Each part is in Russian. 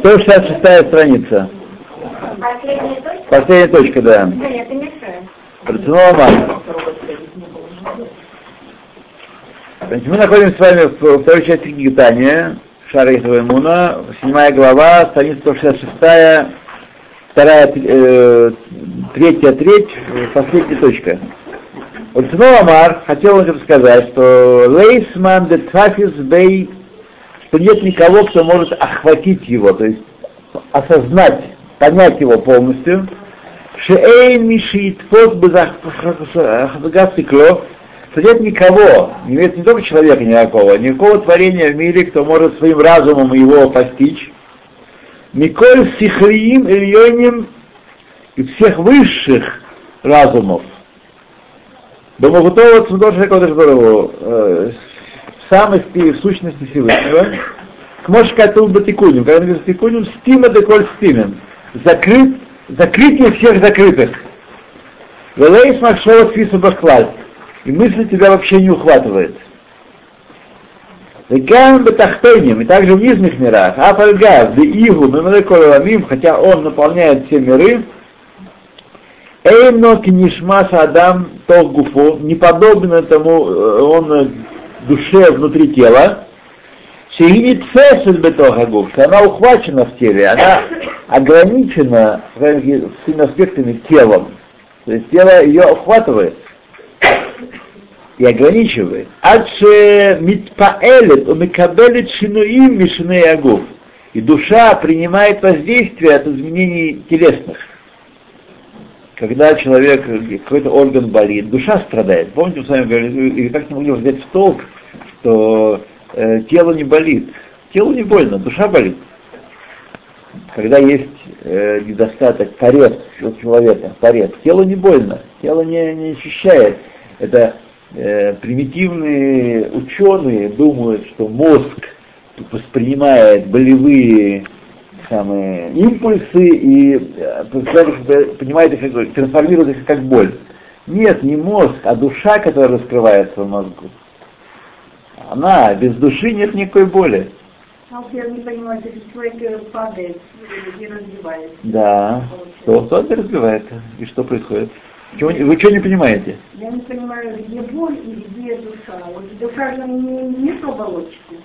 166 страница. Последняя точка? Последняя точка, да. Да, это мешает. Мар. Значит, мы находимся с вами в второй части книги Таня, Шара Муна, седьмая глава, страница 166, вторая, э, третья треть, последняя точка. Рационал Амар хотел вам сказать, что Лейсман де Трафис Бей, что нет никого, кто может охватить его, то есть осознать, понять его полностью, Шеэйн Мишит Фос Базахбагасикло, что нет никого, не имеется не только человека никакого, никакого творения в мире, кто может своим разумом его постичь. Миколь Сихриим Ильоним и всех высших разумов. Бамагутова Цудоша Кодыш И сущности Всевышнего, к Мошкатул Батикуним, когда написано Тикуним, стима деколь стимен, закрыт, закрытие всех закрытых. Велейс Махшова Фиса Бахлад, и мысль тебя вообще не ухватывает. Векам Бетахтойним, и также в нижних мирах, Афальгаз, Деигу, Мемлеколамим, хотя он наполняет все миры, Эйно Кинишмаса Адам Тогуфу, не подобен этому он душе внутри тела, Бетохагуф, она ухвачена в теле, она ограничена всеми аспектами телом. То есть тело ее охватывает и ограничивает. Адше митпаэлет, умикабелет шинуим мишней агуф. И душа принимает воздействие от изменений телесных. Когда человек, какой-то орган болит, душа страдает. Помните, мы с вами говорили, и как не могли взять в толк, что э, тело не болит. Телу не больно, душа болит. Когда есть э, недостаток, порез у человека, порез, телу не больно, тело не, не ощущает. Это э, примитивные ученые думают, что мозг воспринимает болевые самые импульсы и э, понимает их, трансформирует их как боль. Нет, не мозг, а душа, которая раскрывается в мозгу. Она, без души нет никакой боли. А вот я не понимаю, если человек падает и разбивается. Да, что это разбивается? И что происходит? Чего, вы что не понимаете? Я не понимаю, где боль и где душа. Вот душа же не, не в оболочке.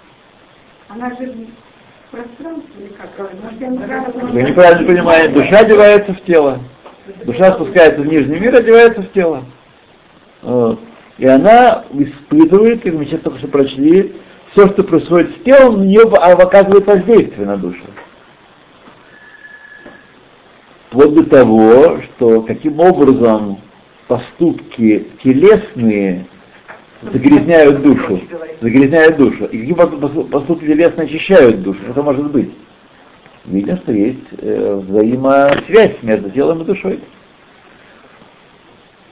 Она же в пространстве или как? Может, неправильно Вы неправильно понимаете. Душа одевается в тело. Душа спускается в нижний мир, одевается в тело. Вот. И она испытывает, как мы сейчас только что прочли, все, что происходит с телом, на нее оказывает воздействие на душу. Вплоть до того, что каким образом поступки телесные загрязняют душу, загрязняют душу, и образом поступки телесные очищают душу, это может быть. Видно, что есть э, взаимосвязь между телом и душой.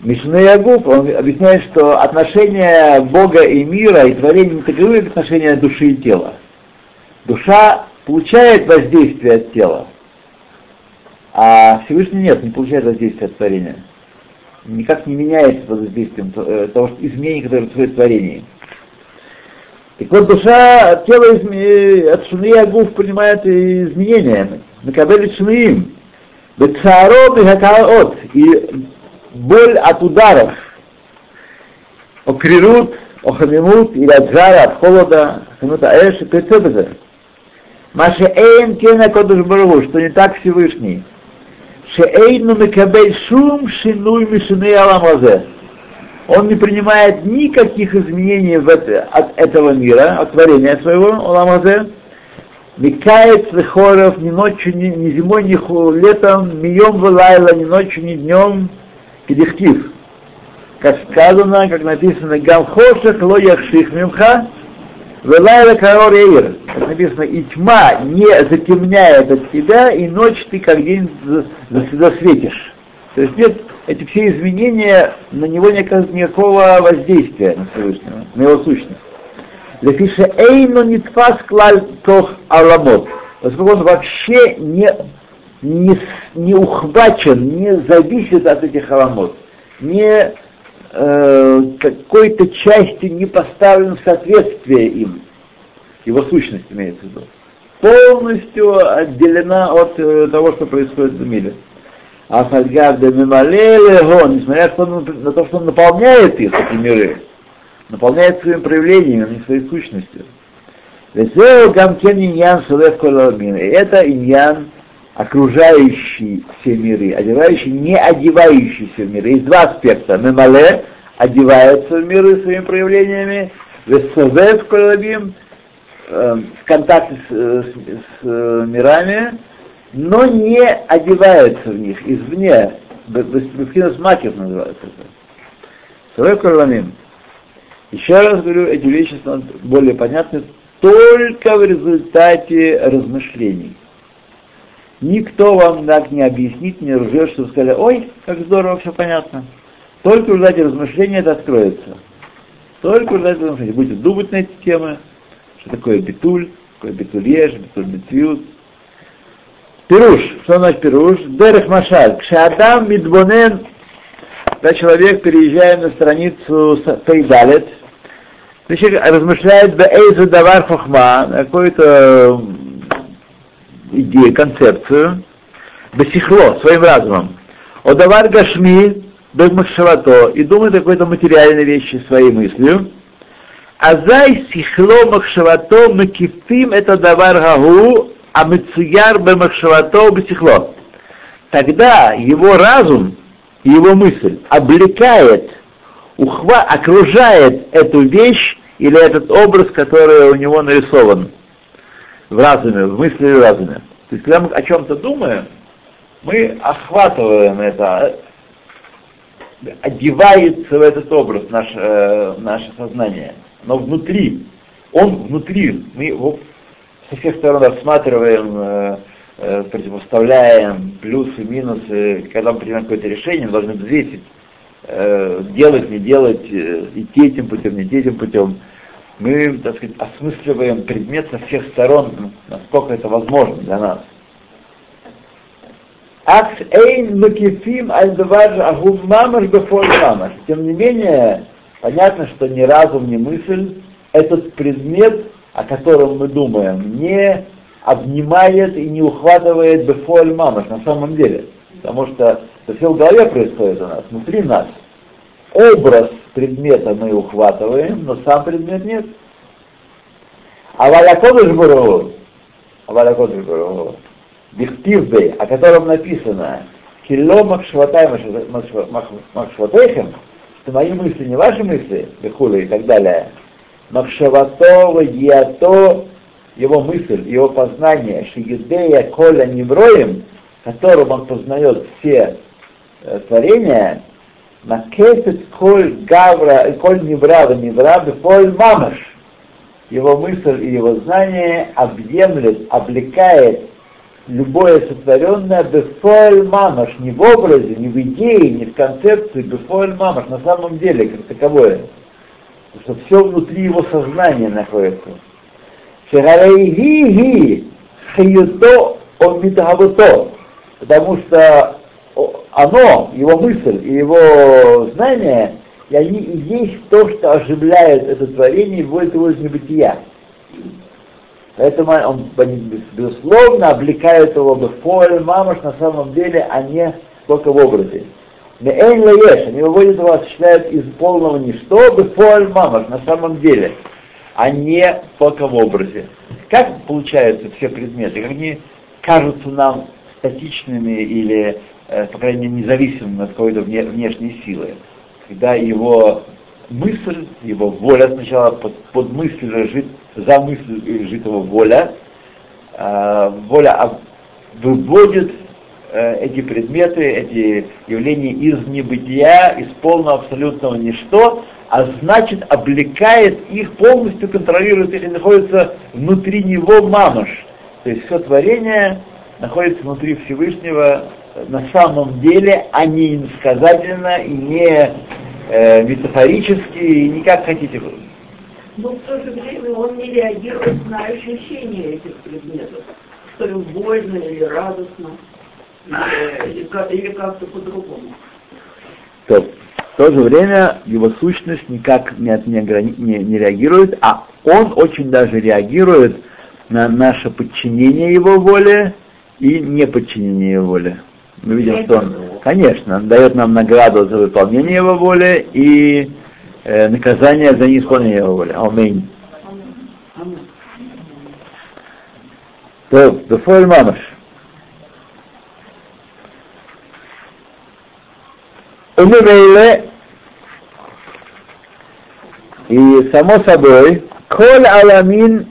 Мишне Ягуб, он объясняет, что отношения Бога и мира и творения не таковы, как отношения души и тела. Душа получает воздействие от тела, а Всевышний нет, не получает воздействия от творения. Никак не меняется под воздействием того что изменений, которые происходят в творении. Так вот, душа, тело от Шуны Агуф принимает изменения. Накабели Шунаим. Бецаро Бехакаот. И боль от ударов, окрирут, охамимут, или от жара, от холода, хамут аэш, и прицепится. Маше эйн кена кодыш барагу, что не так Всевышний. Шеэйну мекабель шум шинуй мишины аламазе. Он не принимает никаких изменений в это, от этого мира, от творения своего, аламазе. Микает лихоров ни ночью, ни, ни зимой, ни летом, мием вылайла, ни ночью, ни днем, Кедихтив. Как сказано, как написано, Гамхошек ло яхших мимха, Велайла карор эйр. Как написано, и тьма не затемняет от тебя, и ночь ты как день засветишь. То есть нет, эти все изменения, на него не оказывают никакого воздействия на Всевышнего, на его сущность. Лефиша эйно нитфас клаль тох аламот. Поскольку он вообще не не, не ухвачен, не зависит от этих аламот, не э, какой-то части не поставлен в соответствие им, его сущность имеется в виду. полностью отделена от э, того, что происходит в мире. А Фальгавда Мималелего, несмотря на то, что он наполняет их, эти миры, наполняет своими проявлениями, своей сущностью. Гамкен иньян сулев коламин. Это иньян, окружающий все миры, одевающий не одевающийся в миры. Есть два аспекта. Мемале одевается в миры своими проявлениями, весовев коламин, э, в контакте с, с, с мирами, но не одевается в них извне. Бескинус макет называется это. Сулев коламин. Еще раз говорю, эти вещи становятся более понятны только в результате размышлений. Никто вам так не объяснит, не ржет, что сказали, ой, как здорово, все понятно. Только результате размышления это откроется. Только в результате размышления. Будете думать на эти темы, что такое битуль, такое битульеш, битуль битвиут. Пируш, что значит пируш? Дерех машаль. Кшадам мидбонен, когда человек, переезжая на страницу Человек размышляет бэйзу давар хохма, какую-то идею, концепцию, бесихло, своим разумом. О давар гашми, бегмахшавато, и думает о какой-то материальной вещи своей мыслью. Азай сихло махшавато макифим это давар гагу, а мецуяр бемахшавато бесихло. Тогда его разум, его мысль облекает ухва, окружает эту вещь или этот образ, который у него нарисован в разуме, в мысли и разуме. То есть, когда мы о чем-то думаем, мы охватываем это, одевается в этот образ наш, э, наше сознание. Но внутри, он внутри, мы его со всех сторон рассматриваем, э, э, противоставляем плюсы, минусы. Когда мы принимаем какое-то решение, мы должны взвесить, э, делать, не делать, э, идти этим путем, не идти этим путем мы, так сказать, осмысливаем предмет со всех сторон, насколько это возможно для нас. Акс эйн макифим аль-давар агум мамаш бефоль мамаш. Тем не менее, понятно, что ни разум, ни мысль этот предмет, о котором мы думаем, не обнимает и не ухватывает бефоль мамаш на самом деле. Потому что это все в голове происходит у нас, внутри нас. Образ предмета мы ухватываем, но сам предмет нет. А валякодыш буру, валякодыш буру, бихтивбей, о котором написано, килло макшватай макшватейхем, что мои мысли не ваши мысли, бихули и так далее, макшавато, вагиато, его мысль, его познание, шигидея коля невроем, которым он познает все э, творения, Макесет коль гавра, коль невра, невра, бефоль мамаш. Его мысль и его знание объемлет, облекает любое сотворенное бефоль мамаш, не в образе, не в идее, не в концепции, бефоль мамаш, на самом деле, как таковое. Потому что все внутри его сознания находится. Шегарейги хиюто омитагавуто, потому что оно, его мысль и его знание, и они и есть то, что оживляет это творение и вводит его из небытия. Поэтому он, безусловно, облекает его в фоль мамаш на самом деле, а не только в образе. Не эйн лаеш, они выводят его, осуществляют из полного ничто, фоль мамаш на самом деле, а не только в образе. Как получаются все предметы? Как они кажутся нам статичными или по крайней мере, независимым от какой-то внешней силы. Когда его мысль, его воля сначала под, под мыслью лежит, за мыслью лежит его воля, э, воля выводит э, эти предметы, эти явления из небытия, из полного абсолютного ничто, а значит облекает их, полностью контролирует или находится внутри него мамаш. То есть все творение находится внутри Всевышнего, на самом деле, а не иносказательно, и не э, метафорически, и не как хотите вы. Но в то же время он не реагирует на ощущения этих предметов, что им больно или радостно, или, или как-то по-другому. То, в то же время его сущность никак не, не, не, не реагирует, а он очень даже реагирует на наше подчинение его воле и неподчинение его воле. Мы видим, что он, конечно, он дает нам награду за выполнение его воли и э, наказание за неисполнение его воли. Аминь. То, Дуфоль Мамаш. Умивейле и само собой, коль аламин,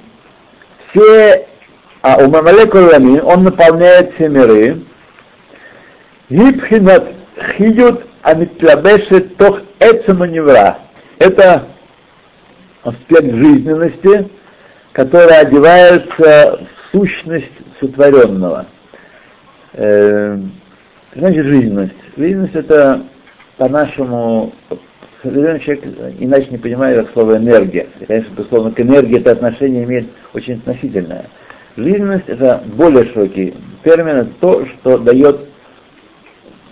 все, а у Мамале аламин, он наполняет все миры, Гибхинат хиют амитлабешет тох эцеманевра. Это аспект жизненности, который одевается в сущность сотворенного. Значит, жизненность. Жизненность это по-нашему современный человек иначе не понимает как слово энергия. И, конечно, безусловно, к энергии это отношение имеет очень относительное. Жизненность это более широкий термин, это то, что дает,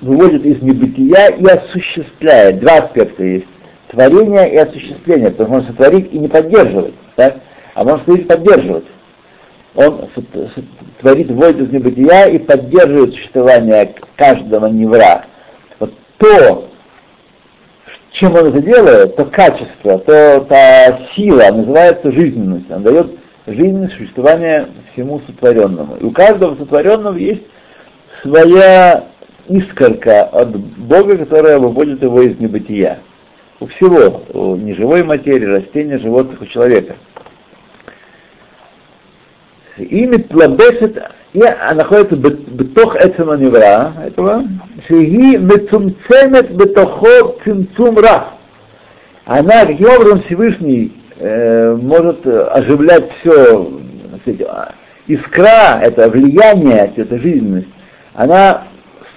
выводит из небытия и осуществляет. Два аспекта есть. Творение и осуществление, потому что можно сотворить и не поддерживать, так? а можно сотворить и поддерживать. Он творит, вводит из небытия и поддерживает существование каждого невра. Вот то, чем он это делает, то качество, то та сила называется жизненность. Он дает жизненность существования всему сотворенному. И у каждого сотворенного есть своя искорка от Бога, которая выводит его из небытия. У всего, у неживой материи, растения, животных, у человека. Имя плабешет, и находится бетох этого невра, этого, шеги мецумцемет бетохо цимцум ра. Она, каким образом Всевышний э, может э, оживлять все, а, искра, это влияние, это жизненность, она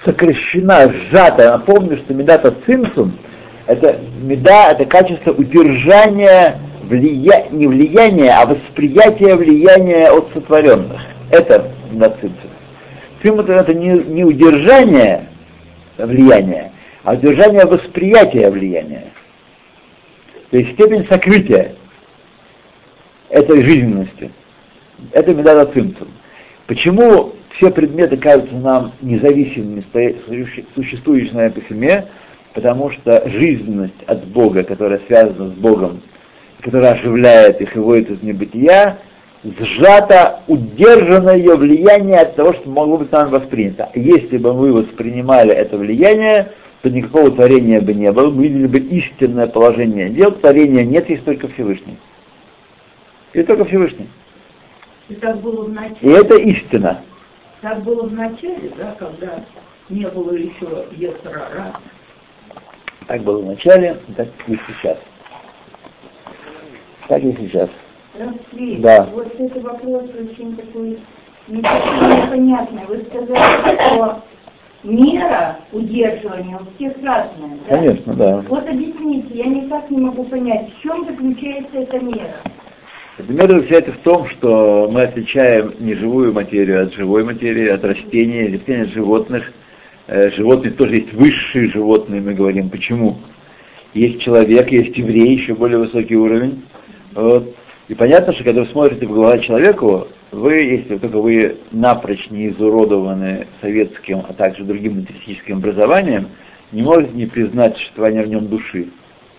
сокращена, сжата. Напомню, что медата цимцум, это меда, это качество удержания влия... не влияния, а восприятия влияния от сотворенных. Это меда цимцум. Цимцум это не, не удержание влияния, а удержание восприятия влияния. То есть степень сокрытия этой жизненности. Это медата цимцум. Почему все предметы кажутся нам независимыми, существующими на этой земле? Потому что жизненность от Бога, которая связана с Богом, которая оживляет их и выводит из небытия, сжато, удержано ее влияние от того, что могло быть нами воспринято. Если бы мы воспринимали это влияние, то никакого творения бы не было, мы видели бы истинное положение дел, творения нет, есть только Всевышний. И только Всевышний. И это истина. Так было в начале, да, когда не было еще Ецрара. Так было в начале, так и сейчас. Так и сейчас. Рафли, Да. вот это вопрос очень такой непонятный. Вы сказали, что мера удерживания у всех разная. Да? Конечно, да. Вот объясните, я никак не могу понять, в чем заключается эта мера. Мера заключается в том, что мы отличаем неживую материю от живой материи, от растений, растения от животных. Э, Животные тоже есть высшие животные, мы говорим. Почему? Есть человек, есть еврей, еще более высокий уровень. Вот. И понятно, что когда вы смотрите в глаза человеку, вы, если только вы напрочь не изуродованы советским, а также другим интеллектуальным образованием, не можете не признать существование в нем души.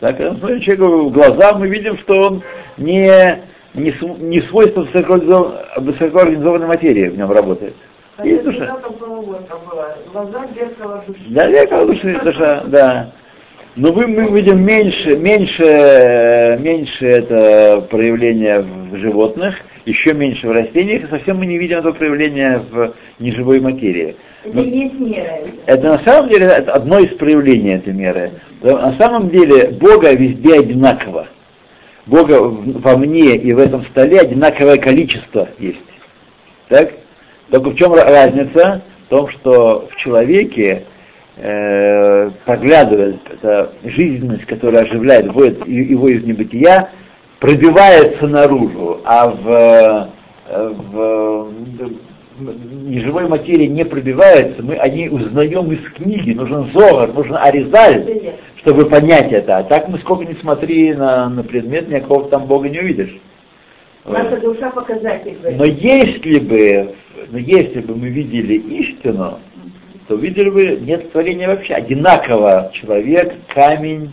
Так, когда мы смотрим человеку в глаза, мы видим, что он не, не, св- не свойство высокоорганизов- высокоорганизованной материи в нем работает. Есть душа. Глаза зеркало души. Да, зеркало души, душа, да. Но вы, мы видим меньше, меньше, меньше это проявление в животных, еще меньше в растениях, и совсем мы не видим этого проявления в неживой материи. Это есть мера. Это на самом деле это одно из проявлений этой меры. На самом деле Бога везде одинаково. Бога во мне и в этом столе одинаковое количество есть. Так? Только в чем ра- разница? В том, что в человеке э, проглядывает эта жизненность, которая оживляет, вводит его из небытия, пробивается наружу, а в, э, в неживой материи не пробивается, мы о ней узнаем из книги, нужен зогар, нужен аризаль, чтобы понять это. А так мы сколько ни смотри на, на предмет, никакого там Бога не увидишь. Наша душа показатель. Но если бы, но если бы мы видели истину, то видели бы нет творения вообще. Одинаково человек, камень,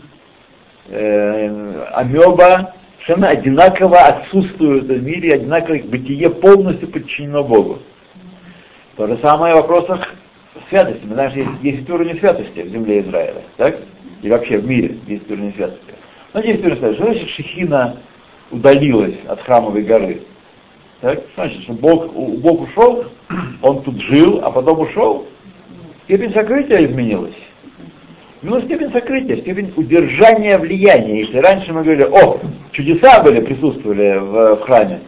э, амеба, совершенно одинаково отсутствуют в мире, одинаково их бытие полностью подчинено Богу. То же самое в вопросах святости. Мы знаем, что есть, есть уровень святости в земле Израиля, так? И вообще в мире есть уровень святости. Но есть уровень святости. Что значит Шехина удалилась от храмовой горы? Так? Что значит, что Бог, Бог ушел, он тут жил, а потом ушел? Степень сокрытия изменилась. Ну, степень сокрытия, степень удержания влияния. Если раньше мы говорили, о, чудеса были, присутствовали в, в храме.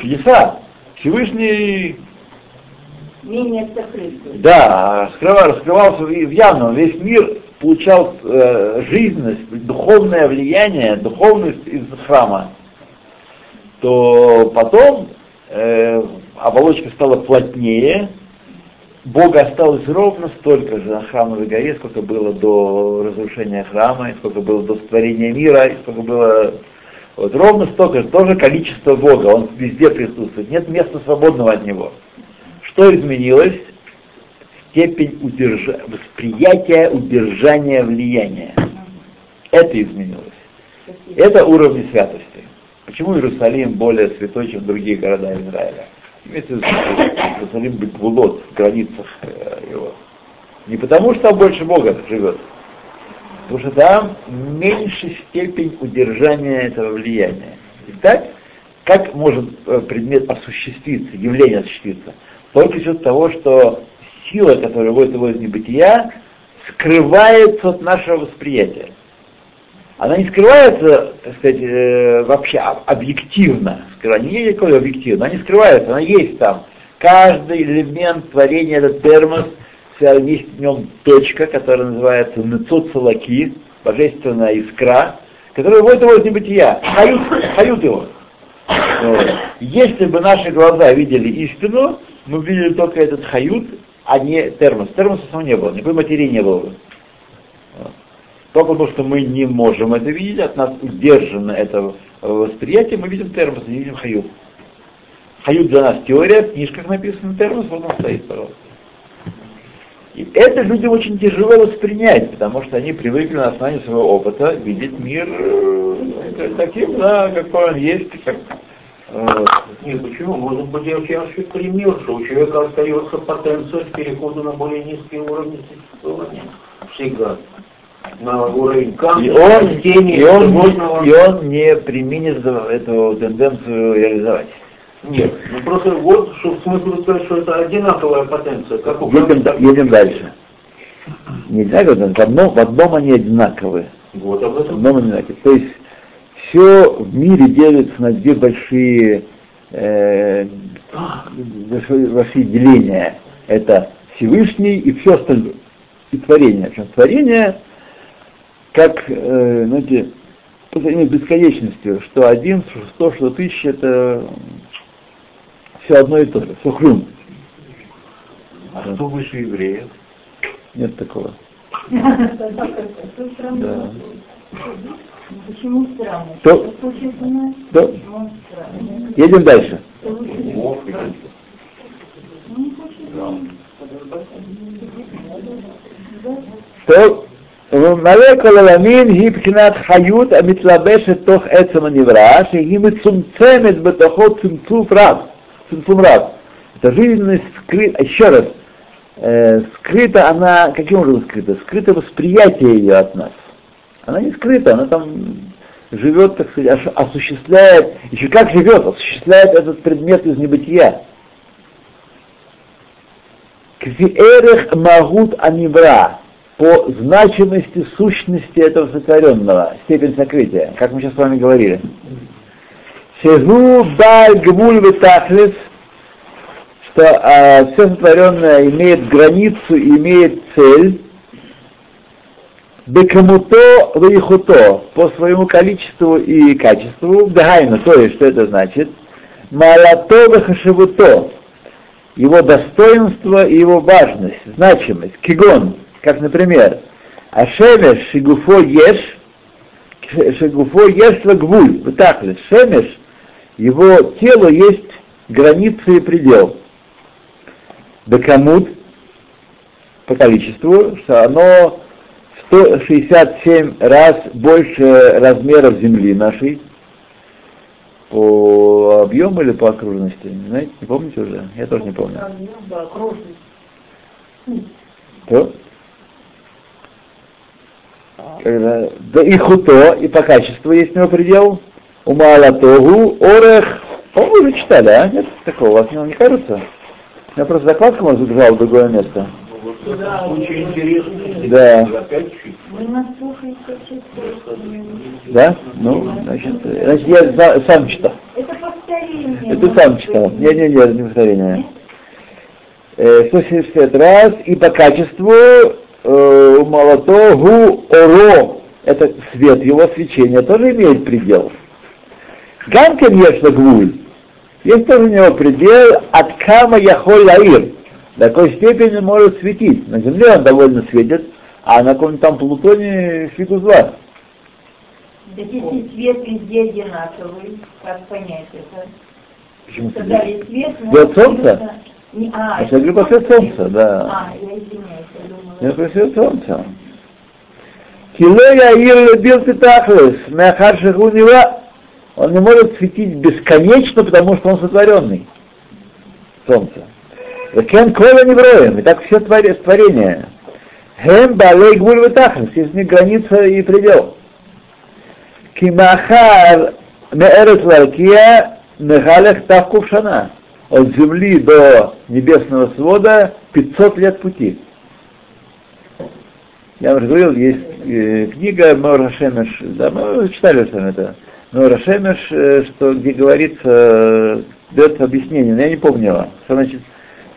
Чудеса. Всевышний, Менее сокрытие. да, раскрывал, раскрывался в явном. Весь мир получал э, жизненность, духовное влияние, духовность из храма. То потом э, оболочка стала плотнее, Бога осталось ровно столько же на храмовой горе, сколько было до разрушения храма, и сколько было до створения мира, и сколько было... Вот ровно столько же, тоже количество Бога, Он везде присутствует, нет места свободного от Него. Что изменилось? Степень удержа... восприятия удержания влияния. Это изменилось. Это уровень святости. Почему Иерусалим более святой, чем другие города Израиля? Имеется в виду, Иерусалим Беквулот, в границах э, его. Не потому, что там больше Бога живет, потому что там меньше степень удержания этого влияния. Итак, как может э, предмет осуществиться, явление осуществиться? Только за счет того, что сила, которая вводит его из небытия, скрывается от нашего восприятия. Она не скрывается, так сказать, э, вообще об- объективно, скрыва- не никакой объективно, она не скрывается, она есть там. Каждый элемент творения, этот термос, есть в нем точка, которая называется нецоцелаки, божественная искра, которая вводит его из небытия, хают, хают его. Вот. Если бы наши глаза видели истину, мы видели только этот хают, а не термос. Термоса самого не было, никакой материи не было. Только потому, что мы не можем это видеть, от нас удержано это восприятие, мы видим термос, не видим хают. Хают для нас теория, в книжках написано термос, вот он стоит, пожалуйста. И это людям очень тяжело воспринять, потому что они привыкли на основании своего опыта видеть мир э, таким, да, какой он есть, как, э, Нет, почему? Может быть, я хороший пример, что у человека остается потенциал к переходу на более низкие уровни существования. Всегда. На уровень камня, И он, растений, и, он, животного. и он не применит эту тенденцию реализовать. Нет, ну просто вот, что в смысле сказать, что это одинаковая потенция, как у Едем, да- и едем дальше. Нельзя говорить, в одном, в одном они одинаковы. Вот об В этом. одном они одинаковы. То есть все в мире делится на две большие, э, большие, большие деления. Это Всевышний и все остальное. И творение. Причем творение, как, э, знаете, по сравнению с бесконечностью, что один, что сто, что тысяча, это все одно и то же, все хрум. А что выше евреев? Нет такого. Да. Почему странно? То- Что случилось у нас? Да. Почему он странный? Едем дальше. Что выше? Бог, Ну, не хочет. טוב, ומלא כל עולמין היא בחינת חיות המתלבשת תוך עצם הנברא, שהיא מצומצמת בתוכו צמצום רב, צמצום רב. Это жизненность скрыта, еще раз, э, скрыта она, каким образом скрыта? Скрыто восприятие ее от нас. Она не скрыта, она там живет, так сказать, ос- осуществляет, еще как живет, осуществляет этот предмет из небытия. Квиэрех магут анивра, по значимости сущности этого сотворенного, степень сокрытия, как мы сейчас с вами говорили. Шегу баль гмуль витахлис, что а, все сотворенное имеет границу, имеет цель, бекамуто вейхуто, по своему количеству и качеству, дагайна, то есть, что это значит, малато вехашевуто, его достоинство и его важность, значимость, кигон, как, например, Ашемеш шигуфо еш, шигуфо еш лагвуль, вот так вот, Шемеш его телу есть границы и предел. Бекамут по количеству, что оно 167 раз больше размеров Земли нашей, по объему или по окружности? Знаете, не помните уже? Я тоже не помню. Что? Когда, да и хуто, и по качеству есть у него предел. У Маалатогу, Орех. По-моему, уже читали, а? Нет такого, у вас не, не кажется? Я просто закладку забежал в другое место. Да. Очень интересно. Да. Опять чуть. Вы нас слушаете часто. Да? Ну, значит, значит я за- сам читал. Это повторение. Это сам читал. Не-не-не, это не повторение. Э, 170 раз. И по качеству э, Малатогу Оро, это свет его свечения, тоже имеет предел. Гам, конечно, гвуль. Есть тоже у него предел от кама яхоль лаир. До какой степени может светить. На Земле он довольно светит, а на каком-нибудь там Плутоне фигу два. Так если свет везде одинаковый, как понять это? Почему Когда свет? весь свет... Свет солнца? Не, а, Я говорю, по свет солнца, да. А, я извиняюсь, я думала... Я просил солнца. Кило Яир любил Петахлес, Махар Шахунива, он не может светить бесконечно, потому что он сотворенный. Солнце. Кен не броем, и так все творения. Хем Балей Гвуль Витахлес, есть них граница и предел. Кимахар Меэрет Ларкия Мехалех Тавкув Шана. От земли до небесного свода 500 лет пути. Я уже говорил, есть э, книга Мора Шемеш, да, мы читали с вами это, Мора Шемеш, э, что, где говорится, э, дается объяснение, но я не помню его. Что значит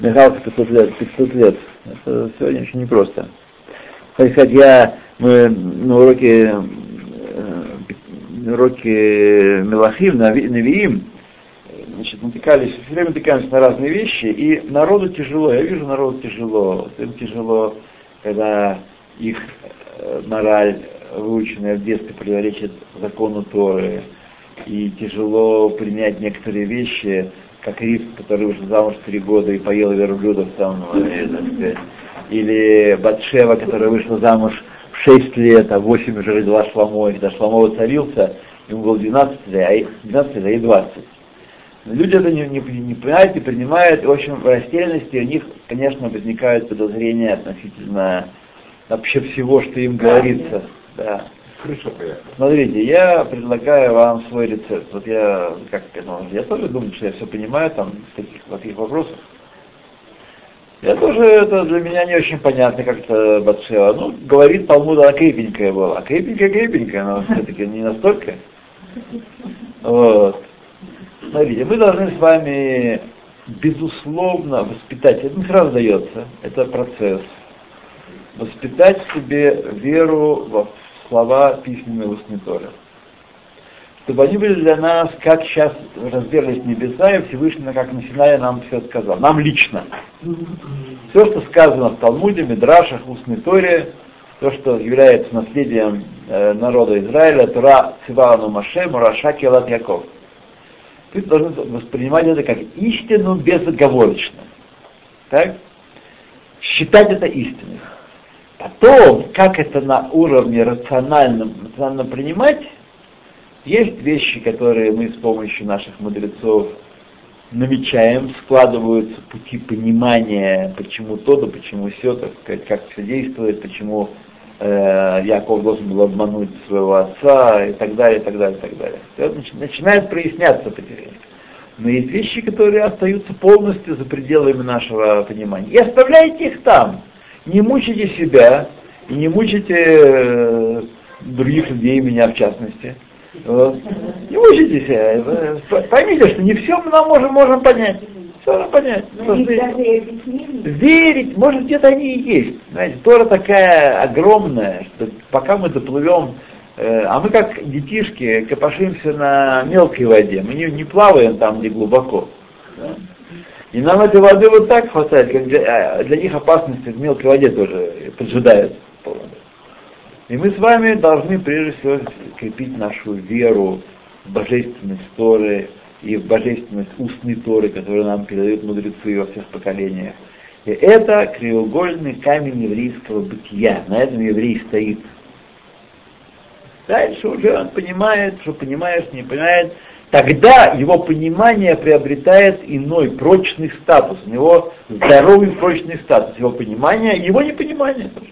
Михалка 500 лет? 500 лет. Это сегодня очень непросто. Кстати, сказать, я, мы на уроке, э, на уроке Мелахим, Нави- Навиим, значит, натыкались, все время натыкаемся на разные вещи, и народу тяжело, я вижу народу тяжело, им тяжело, когда их э, мораль, выученная в детстве, противоречит закону Торы, и тяжело принять некоторые вещи, как Риф, который вышел замуж три года и поел верблюдов там, э, так сказать, или Батшева, которая вышла замуж в 6 лет, а в 8 уже родила Шламо, и когда Шламо воцарился, ему было 12 лет, а ей 12 лет, а ей 20. Но люди это не, не, не понимают, не принимают, и, в общем, в растерянности у них, конечно, возникают подозрения относительно вообще всего, что им говорится. Да. Крыша поехала. Смотрите, я предлагаю вам свой рецепт. Вот я, как ну, я тоже думаю, что я все понимаю там в таких, в таких вопросах. Я тоже, это для меня не очень понятно, как это Батшева. Ну, говорит Талмуд, она крепенькая была. Крепенькая, крепенькая, но все-таки не настолько. Вот. Смотрите, мы должны с вами, безусловно, воспитать, это не сразу дается, это процесс, воспитать в себе веру во слова письменной устной Торы. Чтобы они были для нас, как сейчас развернулись небеса, и Всевышний, как на Синае, нам все сказал. Нам лично. Все, что сказано в Талмуде, Мидрашах, устной Торе, то, что является наследием э, народа Израиля, Тора Цивану Маше, Мураша Келат Яков. Ты должен воспринимать это как истину безоговорочно. Так? Считать это истиной. Потом, как это на уровне рациональном, рационально принимать, есть вещи, которые мы с помощью наших мудрецов намечаем, складываются пути понимания, почему то, да почему все, так сказать, как все действует, почему э, Яков должен был обмануть своего отца и так далее, и так далее, и так далее. Все начи- начинает проясняться потихоньку. Но есть вещи, которые остаются полностью за пределами нашего понимания. И оставляйте их там. Не мучайте себя и не мучайте э, других людей, меня в частности. Вот. Не мучайте себя. Э, Поймите, что не все мы можем, можем понять. Все можем понять. Объяснили. верить, может где-то они и есть. Знаете, Тора такая огромная, что пока мы доплывем, э, а мы как детишки копошимся на мелкой воде, мы не, не плаваем там, где глубоко. да. И нам этой воды вот так хватает, как для, а для них опасности в мелкой воде тоже поджидают. И мы с вами должны прежде всего крепить нашу веру в божественность Торы, и в божественность устной Торы, которую нам передают мудрецы во всех поколениях. И это краеугольный камень еврейского бытия. На этом еврей стоит. Дальше уже он понимает, что понимаешь, не понимает. Тогда его понимание приобретает иной прочный статус. У него здоровый прочный статус. Его понимание, его непонимание тоже.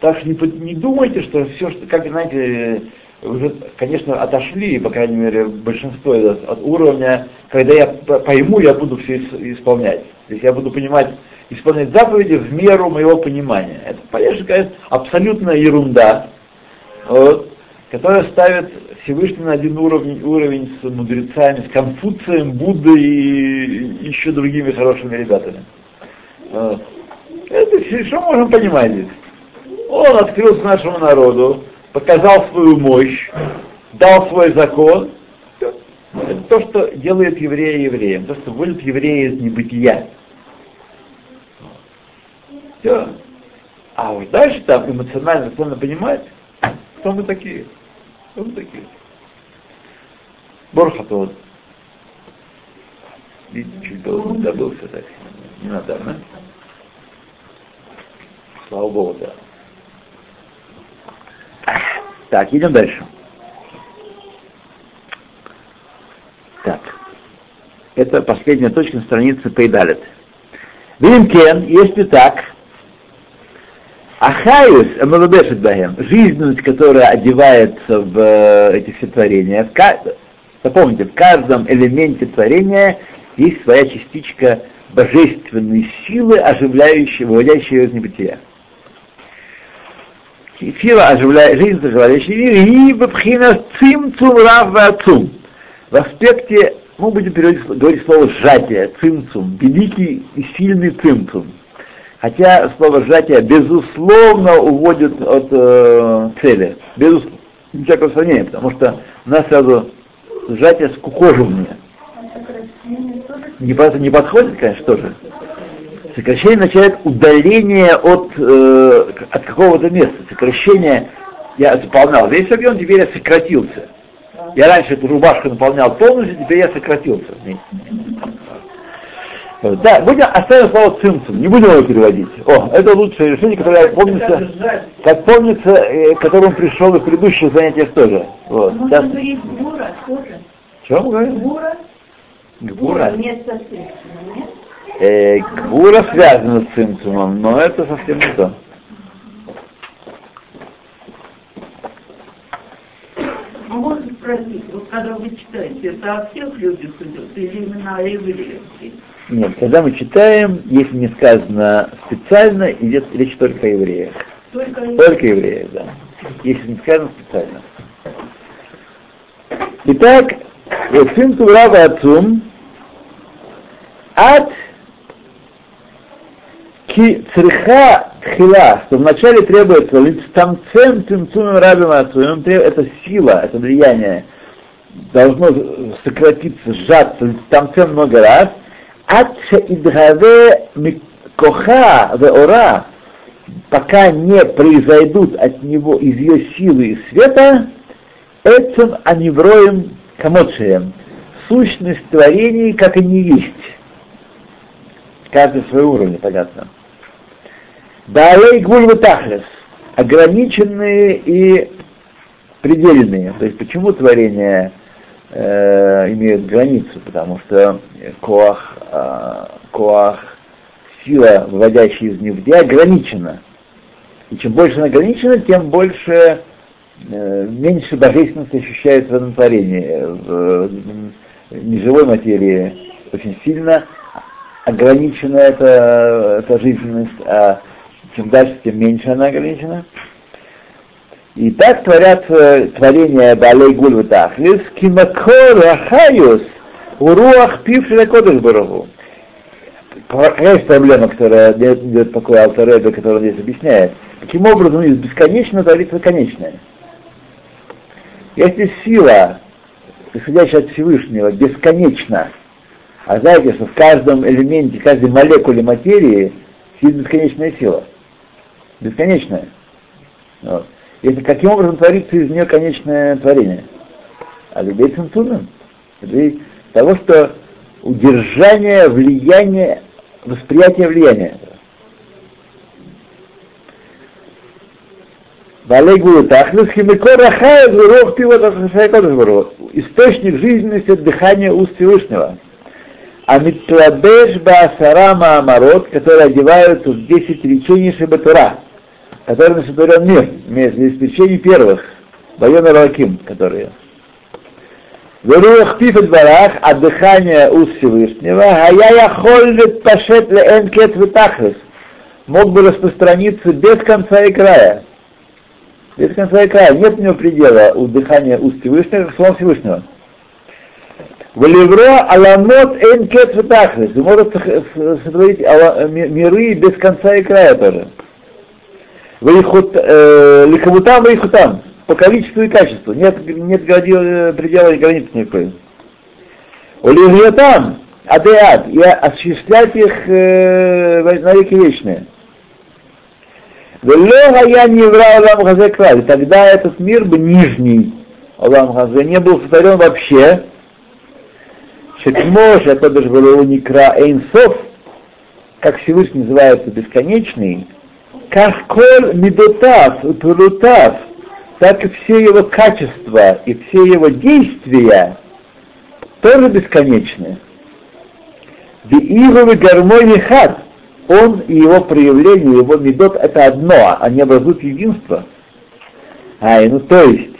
Так что не, не думайте, что все, что, как знаете, уже, конечно, отошли, по крайней мере, большинство от, от уровня, когда я пойму, я буду все исполнять. То есть я буду понимать, исполнять заповеди в меру моего понимания. Это, конечно, конечно абсолютная ерунда, вот, которая ставит Всевышний на один уровень, уровень с мудрецами, с Конфуцием, Буддой и еще другими хорошими ребятами. Вот. Это все, что можем понимать здесь? Он открылся нашему народу, показал свою мощь, дал свой закон. Это то, что делает еврея евреем, то, что вводит еврея из небытия. Все. А вот дальше там эмоционально трудно понимать, кто мы такие. Кто мы такие. Борхатот. Видите, чуть было не забылся так. Не надо, да? Слава Богу, да. Так, идем дальше. Так. Это последняя точка на странице Пейдалет. Вимкен, если так, Ахаюс, Амалабешет Бахем, жизненность, которая одевается в э, эти все творения, запомните, в каждом элементе творения есть своя частичка божественной силы, оживляющей, выводящей из небытия сила оживляет жизнь, оживляющий мир, и бабхина цимцум рав вацум. В аспекте, мы будем говорить слово сжатие, цимцум, великий и сильный цимцум. Хотя слово сжатие безусловно уводит от э, цели. Безусловно. Не всякого сомнения, потому что у нас сразу сжатие скукоживание. Не, не подходит, конечно, тоже. Сокращение означает удаление от, э, от какого-то места. Сокращение я заполнял весь объем, теперь я сократился. Я раньше эту рубашку наполнял полностью, теперь я сократился. Да, будем оставим слово цимцум, не будем его переводить. О, это лучшее решение, которое помнится, как помнится, э, к которому пришел и в предыдущих занятиях тоже. Вот. Можно Сейчас... говорить гура тоже. Чего мы говорим? Гура. Гура. Вместо? Э, Гура связана с цимцумом, но это совсем не то. А можно спросить, вот когда вы читаете, это о всех людях идет или именно о евреях? Нет, когда мы читаем, если не сказано специально, идет речь только о евреях. Только, только евреев, да. Если не сказано специально. Итак, сын Турава Ацум от Ки цриха тхила, что вначале требуется лицтамцем цимцумем рабим отцум, это сила, это влияние, должно сократиться, сжаться лицтамцем много раз, адша идгаве коха ве ора, пока не произойдут от него из ее силы и света, этим аневроем камотшеем, сущность творений, как они есть. Каждый свой уровень, понятно. Далей гуль тахлес, ограниченные и предельные. То есть почему творения э, имеют границу? Потому что коах, э, коах, сила, выводящая из небытия, ограничена. И чем больше она ограничена, тем больше, э, меньше божественности ощущается в этом творении. В, в неживой материи очень сильно ограничена эта, эта жизненность, а чем дальше, тем меньше она ограничена. И так творят э, творения Балей Гульва Тахлис, Кимакор Ахайус, Уруах Пивши Кодыш Барагу. Какая есть проблема, которая идет такой Алтареба, который он здесь объясняет? Каким образом из бесконечного творится конечное? Если сила, исходящая от Всевышнего, бесконечна, а знаете, что в каждом элементе, в каждой молекуле материи сидит бесконечная сила – бесконечная. Вот. Если каким образом творится из нее конечное творение? А любой цинцумин. И того, что удержание влияния, восприятие влияния. Источник жизненности от дыхания уст Всевышнего. А митладеш баасарама амарот, которые одеваются в 10 речений Шебатура, которыми сотворен мир, в исключении первых, Байон Раким, которые. Веруах пифет барах, а дыхание уст Всевышнего, а я я холлит пашет ле энкет витахлес, мог бы распространиться без конца и края. Без конца и края. Нет у него предела у дыхания уст Всевышнего, как слова Всевышнего. В Левро аламот энкет витахлес. Может сотворить миры без конца и края тоже. Лихамутам вейхутам по количеству и качеству. Нет, нет предела и границ никакой. Улириотам, адеад, и осуществлять их э, на веки вечные. Я не врал Алам Хазе краль. Тогда этот мир бы нижний Алам Хазе не был сотворен вообще. Шекмош, это даже было Никра Эйнсов, как Всевышний называется бесконечный, как коль медотав, пилутав, так и все его качества и все его действия тоже бесконечны. Биивовый гармоний хат, он и его проявление, его медот это одно, они образуют единство. Ай, ну то есть,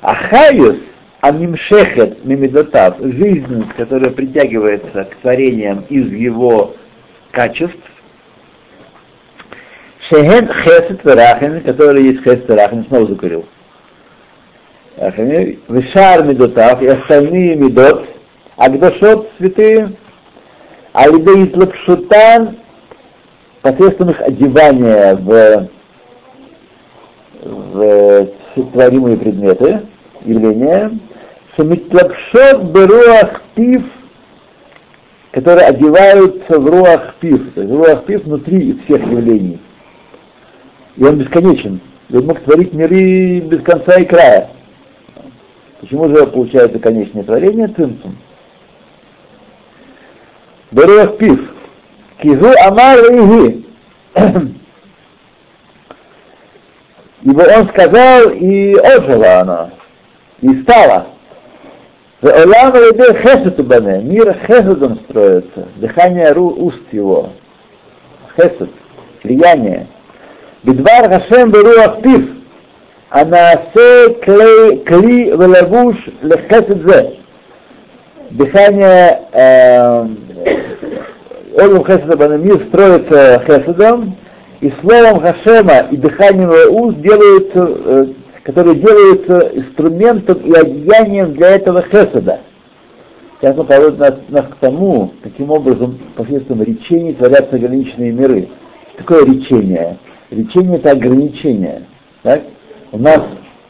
ахаюс, анимшехет мимедотав, жизненность, которая притягивается к творениям из его качеств, Шехен хесед верахин, который есть хесед верахин, снова закурил. Вишар медотав и остальные медот, агдашот святые, а либо излапшутан посредством их одевания в, в творимые предметы, явления, шемитлапшот беруах пив, которые одеваются в руах пив, то есть руах пив внутри всех явлений. И он бесконечен. И он мог творить миры без конца и края. Почему же получается конечное творение цинцум? Берех пив. Кизу амар иги. Ибо он сказал, и ожила она, и стала. Олам хесету бане, мир хесетом строится, дыхание уст его. Хесет, влияние. Бедвар Хашем беруах пив, Анаасе кли велавуш лехесед зе. Дыхание Олум Хеседа Банамир строится Хеседом, и словом Хашема и дыханием уст делаются, которые делаются инструментом и одеянием для этого Хеседа. Сейчас он проводит нас, нас к тому, каким образом посредством речений творятся ограниченные миры. Такое речение? Речение это ограничение. Так? у нас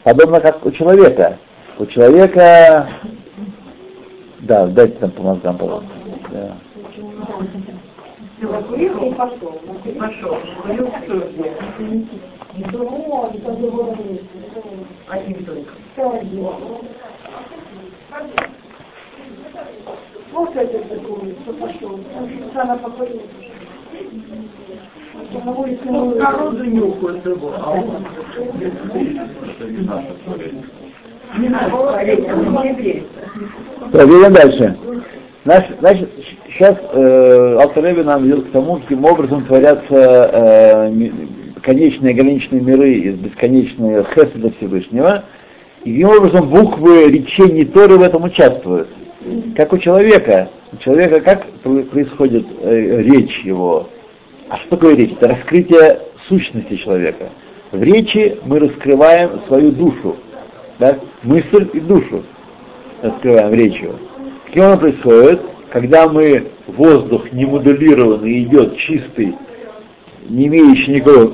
подобно как у человека. У человека, да, дайте там по мозгам, пожалуйста. Да. Один только. Вот это такое, что пошел. Она покурила. Ну, народу нюхают его, а он... Пойдем дальше. Значит, значит сейчас э, Алтареви нам ведет к тому, каким образом творятся э, конечные ограниченные миры из бесконечного Хеседа Всевышнего, и каким образом буквы речений Торы в этом участвуют. Как у человека. У человека как происходит э, речь его, а что такое речь? Это раскрытие сущности человека. В речи мы раскрываем свою душу, да? мысль и душу раскрываем речью. Каким оно происходит? Когда мы воздух не модулированный идет чистый, не имеющий никакого,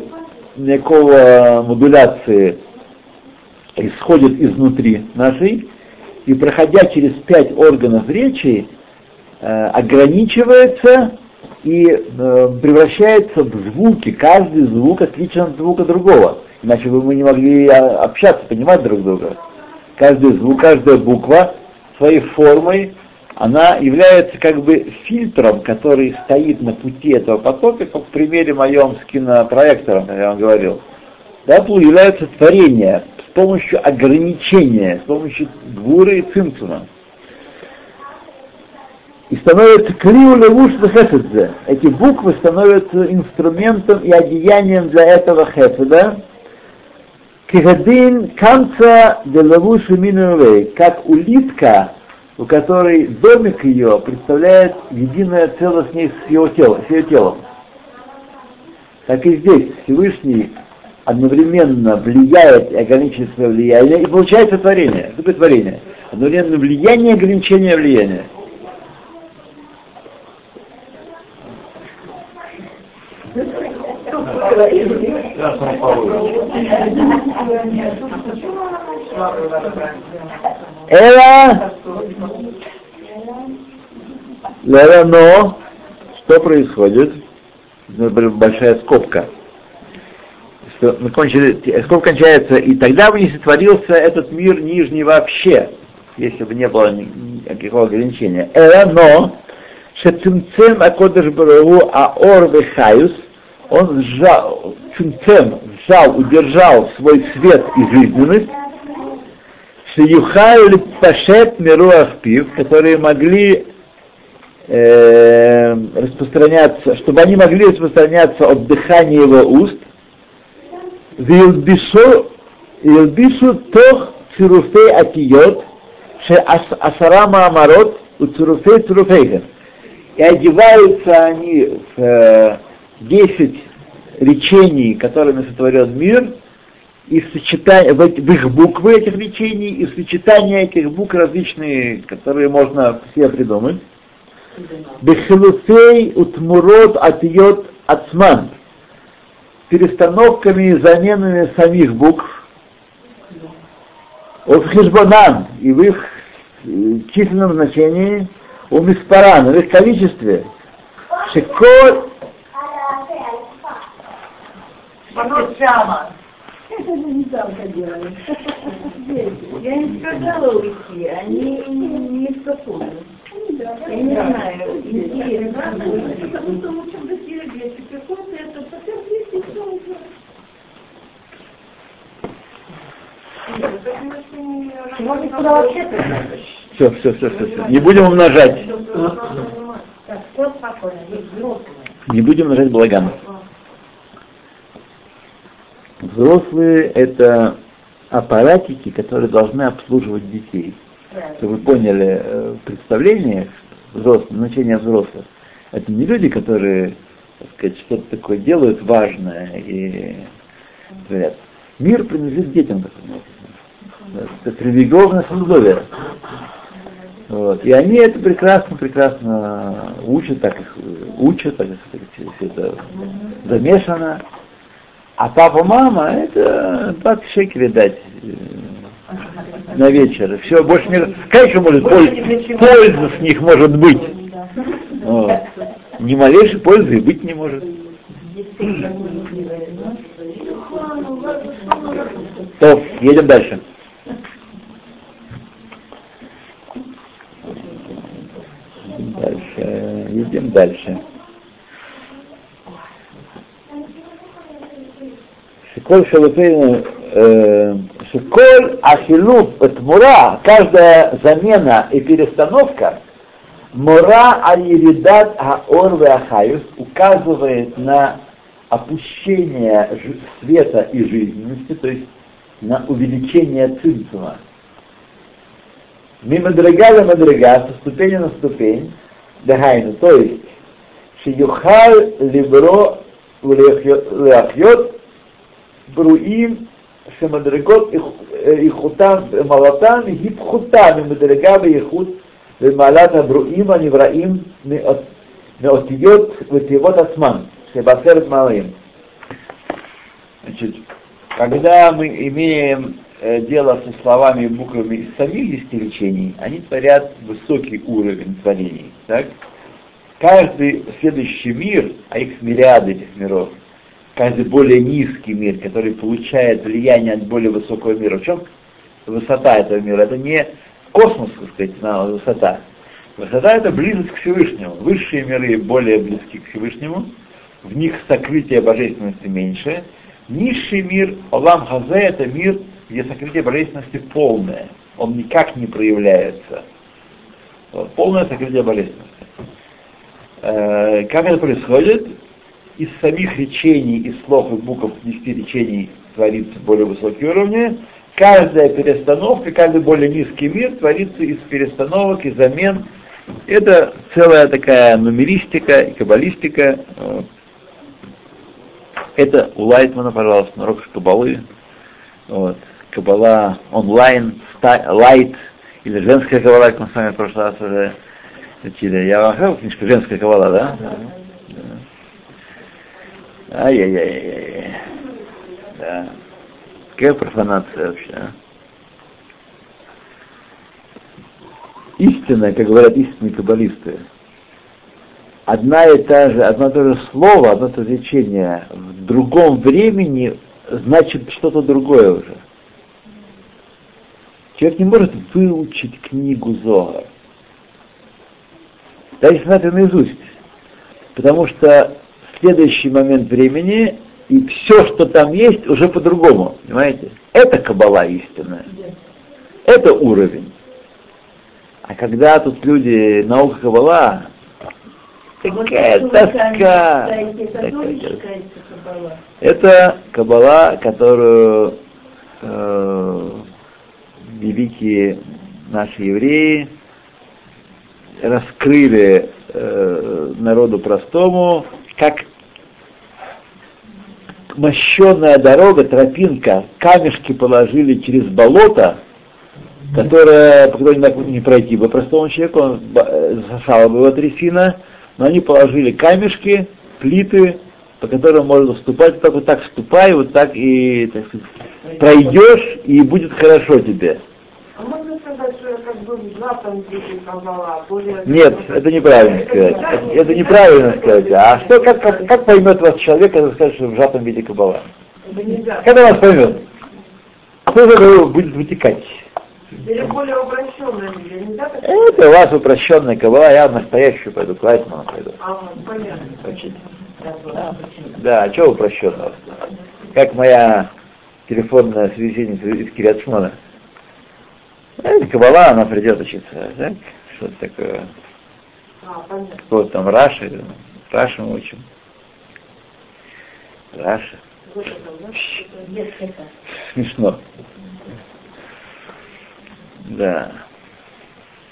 никакого модуляции, исходит изнутри нашей, и проходя через пять органов речи, ограничивается и э, превращается в звуки. Каждый звук отличен от звука другого. Иначе бы мы не могли а, общаться, понимать друг друга. Каждый звук, каждая буква своей формой она является как бы фильтром, который стоит на пути этого потока, как в примере моем с кинопроектором, как я вам говорил. Да, является творение с помощью ограничения, с помощью гвуры и цимцума. И становится криу левуш хеседзе. Эти буквы становятся инструментом и одеянием для этого хеседа. Кигадин канца де левуши минуэлей, как улитка у которой домик ее представляет единое целое с ней с, его телом, с ее телом. Так и здесь Всевышний одновременно влияет и ограничивает свое влияние, и получается творение. Такое творение? Одновременно влияние, ограничение влияния. Эла Лера, но что происходит? Большая скобка. Что кончили, скобка кончается, и тогда бы не сотворился этот мир нижний вообще, если бы не было никакого ограничения. Эла, но Шецимцем Акодыш Барагу Аор Вехаюс, он сжал, цимцем, сжал, удержал свой свет и жизненность, Шиюхай Пашет Мируах Пив, которые могли э, распространяться, чтобы они могли распространяться от дыхания его уст, Вилбишу тох цируфей атиот, ше асарама амарот, у цируфей цируфейхем. И одеваются они в э, 10 речений, которыми сотворен мир, и в, сочетании, в, в их буквы этих речений, и в этих букв различные, которые можно все придумать. Бехилуфей утмурот атиот ацман. Перестановками и заменами самих букв. От хижбанан и в их э, численном значении, у миспаран, в их количестве. Шиколь Прямо. Это же не жалко делали. Я не сказала уйти, они не способны. Я не знаю, интересно. Потому что лучше бы сердечко, приходит это, потом есть и все уже. Может, куда вообще Все, все, все, все, все. Не будем умножать. Так, все спокойно, есть взрослые. Не будем умножать благам. Взрослые это аппаратики, которые должны обслуживать детей. Чтобы вы поняли э, представление взрослых, значение взрослых. Это не люди, которые так сказать, что-то такое делают важное и говорят. Мир принадлежит детям, как. Это религиозное условие. Вот. И они это прекрасно, прекрасно учат, так их учат, так их все это замешано. А папа, мама, это 20 шекелей дать на вечер. Все, больше не... Конечно, может, польза, польза с них может быть. Вот. Ни малейшей пользы и быть не может. То, едем дальше. Дальше, едем дальше. Шалуфейну, шиколь ахилуф мура, каждая замена и перестановка, мура айридат аор ахаюс указывает на опущение света и жизненности, то есть на увеличение цинцума. Мимо драга мадрега, со ступени на ступень, дагайну, то есть, шиюхал либро леахьот бруим шемадрегот ихутам малатам гипхутам מדרגה בייחוד במעלת הברואים הנבראים מאותיות ותיבות עצמן, שבעשרת מעלים. Значит, когда мы имеем э, дело со словами и буквами из самих десятиречений, они творят высокий уровень творений. Так? Каждый следующий мир, а их мириады этих миров, каждый более низкий мир, который получает влияние от более высокого мира. В чем высота этого мира? Это не космос, так сказать, на высота. Высота это близость к Всевышнему. Высшие миры более близки к Всевышнему, в них сокрытие божественности меньше. Низший мир, Алам Хазе, это мир, где сокрытие божественности полное. Он никак не проявляется. Вот, полное сокрытие божественности. Э, как это происходит? Из самих речений, из слов и букв десяти речений творится более высокий уровень. Каждая перестановка, каждый более низкий мир творится из перестановок и замен. Это целая такая нумеристика и каббалистика. Это у Лайтмана, пожалуйста, на уроках Кабалы. Вот. Кабала онлайн, лайт, или женская кабала, как мы с вами в прошлый раз уже учили. Я вам книжку «Женская кабала», да? да. Ай-яй-яй-яй. Да. Какая профанация вообще, а? Истина, как говорят истинные каббалисты, одна и та же, одно и то же слово, одно и то же речение в другом времени значит что-то другое уже. Человек не может выучить книгу Зоар. Даже знать ее наизусть. Потому что следующий момент времени и все, что там есть, уже по-другому. Понимаете? Это кабала истинная. Это уровень. А когда тут люди, наука кабала, такая тоска. Это кабала, которую э, великие наши евреи раскрыли э, народу простому, как мощенная дорога, тропинка, камешки положили через болото, которое, по которому не пройти бы простому человеку, он засала бы его трясина, но они положили камешки, плиты, по которым можно ступать, так вот так ступай, вот так и так сказать, пройдешь, и будет хорошо тебе. А можно сказать, что как бы в сжатом виде кабала, более... Нет, это неправильно сказать. Это, это неправильно сказать. А что, как, как, как поймет вас человек, когда скажет, что в сжатом виде кабала? Он вас поймет? Что из этого будет вытекать? Или более упрощенная нельзя Это у вас упрощенная кабала, я настоящую пойду, к Лайтману пойду. А, понятно. Учить. Да, да а что упрощенного? Как моя телефонная священница из Кириатшмана. Это кабала, она придет учиться. Да? Что это такое? А. Вот там Раши, Раши мы учим. Раши. Да? Смешно. Да.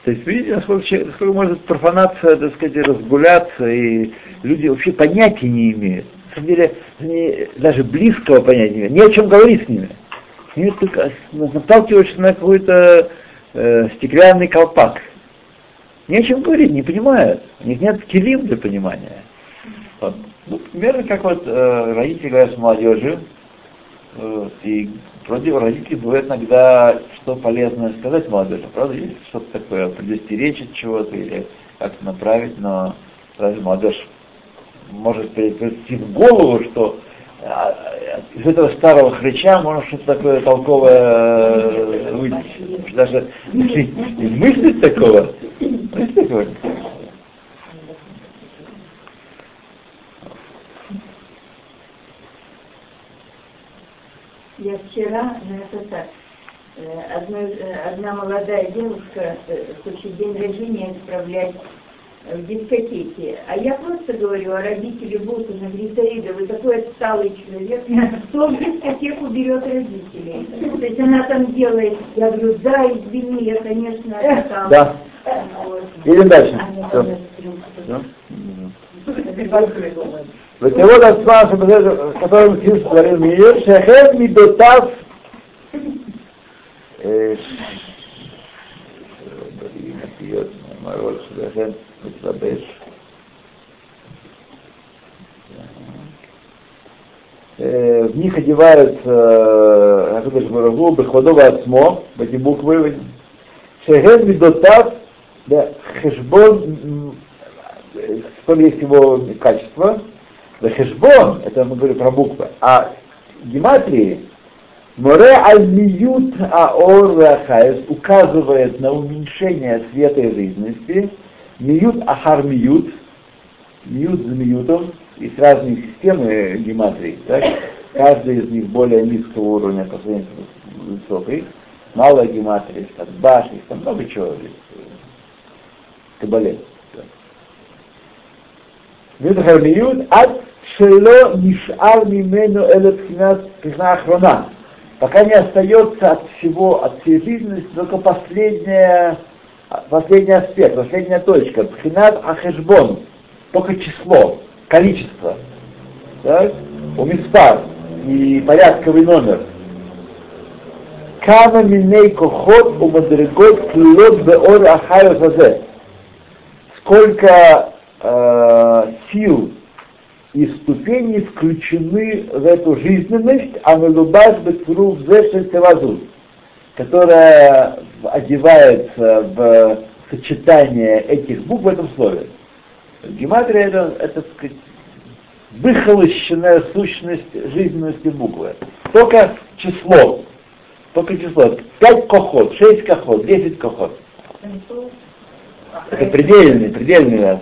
То есть видите, насколько, насколько может профанация, так сказать, разгуляться, и люди вообще понятия не имеют. На самом деле, они даже близкого понятия не имеют, ни о чем говорить с ними. Ними только наталкиваешься на какой-то э, стеклянный колпак. Ни о чем говорить, не понимают. У них нет килим для понимания. Вот. Ну, примерно как вот э, родители говорят с молодежью, э, и вроде родителей бывает иногда, что полезно сказать молодежи, правда, есть что-то такое, предостеречь от чего-то или как-то направить, но разве молодежь может при- прийти в голову, что из этого старого хряча можно что-то такое толковое э, вытащить. Даже если мыслить такого, мыслить такого. Я вчера, ну это так, э, одной- э, одна молодая девушка хочет день рождения справлять э, в дискотеке. А я просто говорю, а родители будут уже, говорит, Аида, вы такой отсталый человек, кто в дискотеку берет родителей? То есть она там делает, я говорю, да, извини, я, конечно, отстала. Да. Вот. Идем дальше. Она Всё. там Да? ותראו לעצמם שבזה, כתוב עם דברים מיר, שאחד מידותיו אה, בלי נטיות, אמרו לך לכן מתלבש. Э, В них одеваются Акадыш Барагу, Бехвадова Ацмо, в эти буквы. Шеген Мидотав, да, Хешбон, м, э, сколь есть его качество, да Хешбон, это мы говорим про буквы, а гематрии, Море аль-миют аор вахаес указывает на уменьшение света и жизненности. Миют ахар миют, миют за миютом, есть разные системы гематрии, так? каждая из них более низкого уровня по сравнению с высокой. Малая гематрия, есть там баш, есть там много чего есть в Кабале. Миют ахар миют, ад шело нишар мимену эле пхина охрона пока не остается от всего, от всей жизненности только последняя, последний аспект, последняя точка, пхинат ахешбон, только число, количество, так? у миспар и порядковый номер. Кама миней кохот у мадригот клот беор ахайо. Сколько э, сил и ступени включены в эту жизненность, а мелубаш бетфру зешельтевазут, которая одевается в сочетание этих букв в этом слове. Гематрия это, это так сказать, выхолощенная сущность жизненности буквы. Только число. Только число. Пять кохот, шесть кохот, десять кохот. Это предельный, предельный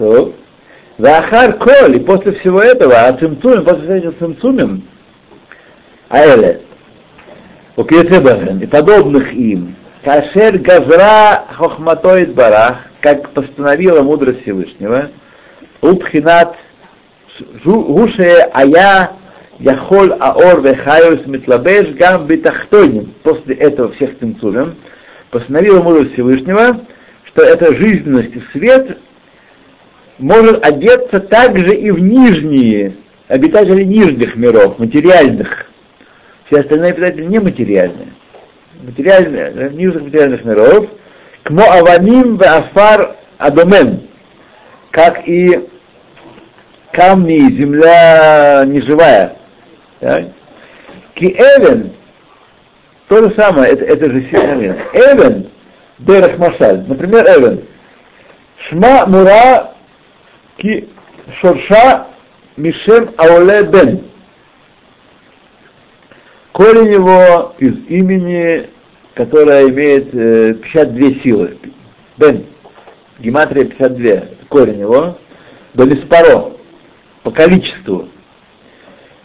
То, Вахар Коль, и после всего этого, а цимцумим, после этих цимцумим, аэле, укьецебахен, и подобных им, кашер газра хохматоид барах, как постановила мудрость Всевышнего, упхинат гуше ая яхоль аор вехайус митлабеш гам битахтойним, после этого всех цимцумим, постановила мудрость Всевышнего, что эта жизненность и свет может одеться также и в нижние, обитатели нижних миров, материальных. Все остальные обитатели нематериальные. Материальные, э, нижних материальных миров. Кмо аваним в афар адомен. Как и камни, земля неживая. Так? Ки Эвен, то же самое, это, это же синоним. Эвен, Дерах Машаль, например, Эвен. Шма Мура Ки Шорша Мишем Ауле Бен. Корень его из имени, которое имеет э, 52 силы. Бен. Гематрия 52. Корень его. Белиспаро. По количеству.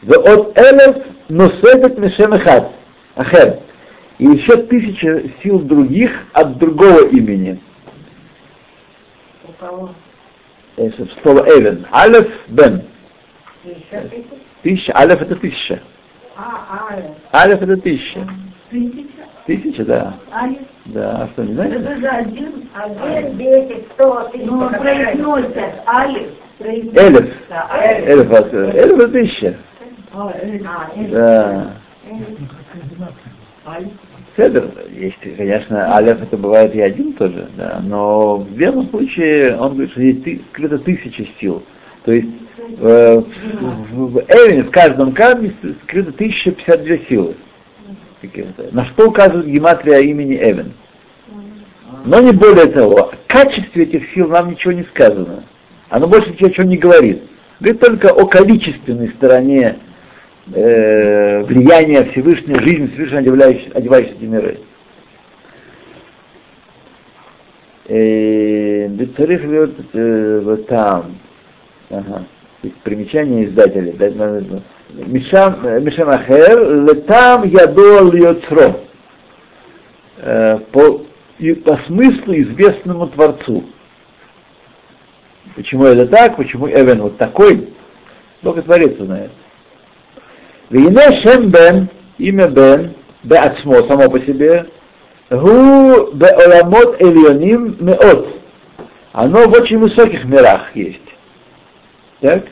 Да от Элев Носефет Мишем Эхад. Ахер. И еще тысяча сил других от другого имени. У кого? Слово Эвен. Алеф Бен. Тысяча. Алеф это тысяча. А, Алеф. Это тысяча. Тысяча. Тысяча, да. Алеф. Да, а что, не знаете? Это же один. Один, десять, сто, тысяча. Ну, произносят Алеф. произносят. Элев. Алеф. Элев, это- элев это тысяча. А. А. Да. Алеф. Седер, есть, конечно, Алеф это бывает и один тоже, да, но в первом случае он говорит, что есть ты- скрыто тысяча сил. То есть э, в, в Эвене, в каждом камне скрыто 1052 силы. Какие-то. На что указывает гематрия имени Эвен. Но не более того, о качестве этих сил нам ничего не сказано. Оно больше ничего не говорит. Говорит только о количественной стороне э, влияния Всевышней, жизни Всевышнего, одевающей, одевающей миры. Бецарих э, вот там. Ага. Примечание издателя. Мишам э, Ахер, летам ядо льоцро. Э, По, по смыслу известному Творцу. Почему это так, почему Эвен вот такой, только Творец знает. Вине Шем Бен, имя Бен, Беацмо, само по себе, Гу Беоламот Эльоним Меот. Оно в очень высоких мирах есть. Так?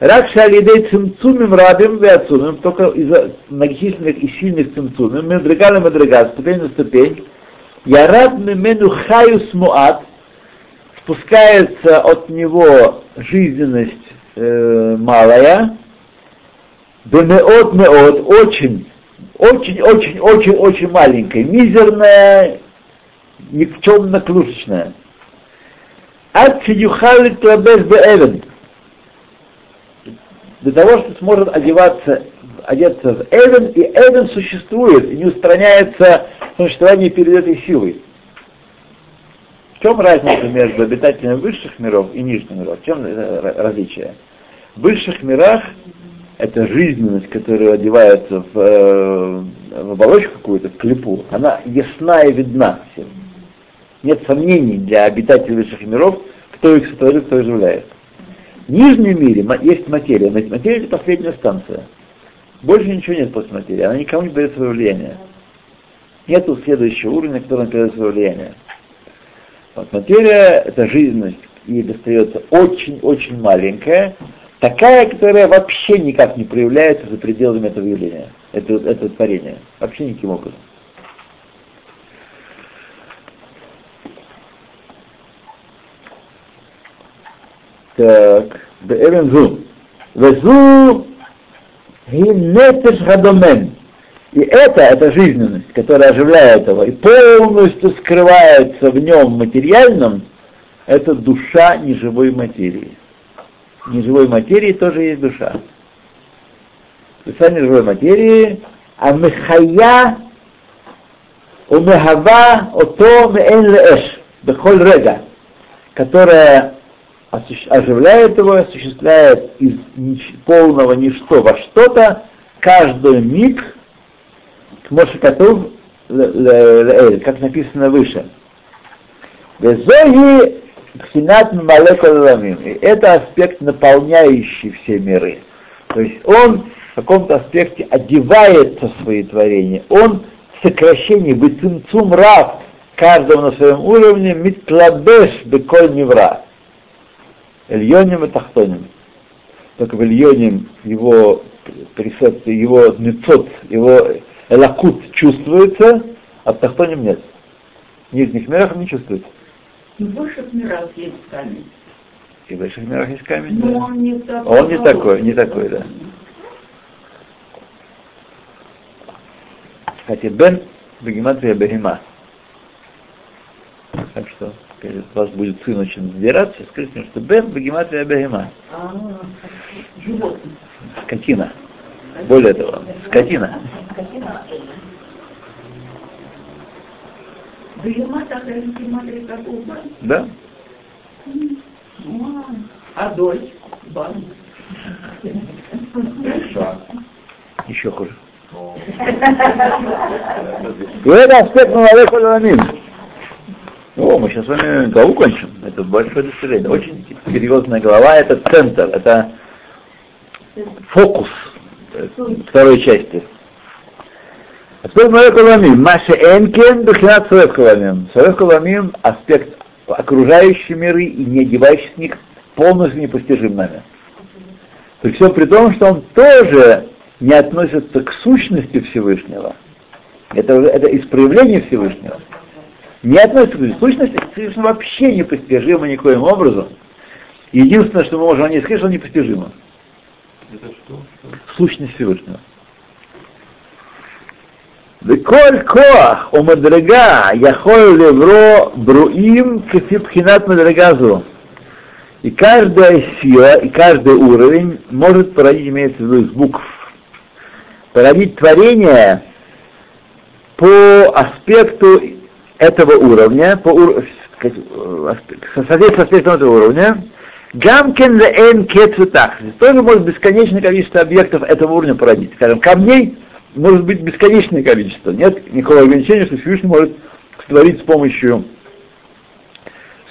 Рак шалидей цимцумим рабим веацумим, только из-за многочисленных и сильных цимцумим, медрегал и медрегал, ступень на ступень, ярад мемену хаюс муат, спускается от него жизненность э, малая, бемеот меот, очень, очень, очень, очень, очень маленькая, мизерная, никчемно-клушечная. Ад юхалит лабес беэвен, для того, что сможет одеваться, одеться в Эден, и Эден существует и не устраняется существование перед этой силой. В чем разница между обитателями высших миров и нижних миров? В чем различие? В высших мирах эта жизненность, которая одевается в, э, в оболочку какую-то, в клепу, она ясна и видна всем. Нет сомнений для обитателей высших миров, кто их сотворил, кто оживляет. В нижнем мире есть материя. Материя это последняя станция. Больше ничего нет после материи. Она никому не дает свое влияние. Нету следующего уровня, который передает свое влияние. Вот материя — это жизненность, ей достается очень-очень маленькая, такая, которая вообще никак не проявляется за пределами этого явления, этого, этого творения. Вообще никаким образом. Так, Беэвензу. Везу гинетеш гадомен. И это, это жизненность, которая оживляет его и полностью скрывается в нем материальном, это душа неживой материи. Неживой материи тоже есть душа. Душа неживой материи, а мехая умехава ото меэн леэш, бехоль рега, которая оживляет его, осуществляет из полного ничто во что-то каждый миг, Мошекатув, как написано выше. Безоги пхинат малеколамим. И это аспект, наполняющий все миры. То есть он в каком-то аспекте одевается в свои творения. Он в сокращении бецимцум рав каждого на своем уровне митлабеш беколь невра. Эльоним и тахтоним. Только в Эльоним его присед, его нецот, его элакут чувствуется, а в тахтоним нет. В нижних мирах не чувствуется. И в высших мирах есть камень. И в высших мирах есть камень, Но да. он не такой. Он не такой, не такой, да. Кстати, Бен Бегематрия Бегема. Так что, если у вас будет сын очень сдираться, скажите ему, что Бен Бегематрия Бегема. А. Скотина. Более того, скотина. Бегема бан. Да? А дочь? Бан. Еще хуже. И это аспект Малалех Аламин. О, мы сейчас с вами главу кончим. Это большое достижение. Очень серьезная глава, это центр, это фокус э, второй части. А теперь Малалех Аламин. Маша Энкен, Бахинат Сарев Каламин. Сарев Каламин — аспект окружающие миры и не одевающих в них полностью непостижим нами. При всем при том, что он тоже не относится к сущности Всевышнего. Это, это из проявления Всевышнего. Не относится к сущности Всевышнего вообще непостижимо никоим образом. Единственное, что мы можем о ней сказать, что непостижимо. Это что? Сущность Всевышнего. וכל כוח או מדרגה יכול לברוא ברואים כפי בחינת מדרגה זו. И каждая сила, и каждый уровень может породить, имеется в виду из букв, породить творение по аспекту этого уровня, по ур... соответственно аспекту этого уровня, Гамкен леэн кетцветах. Тоже может бесконечное количество объектов этого уровня породить. Скажем, камней может быть бесконечное количество. Нет никакого ограничения, что Всевышний может створить с помощью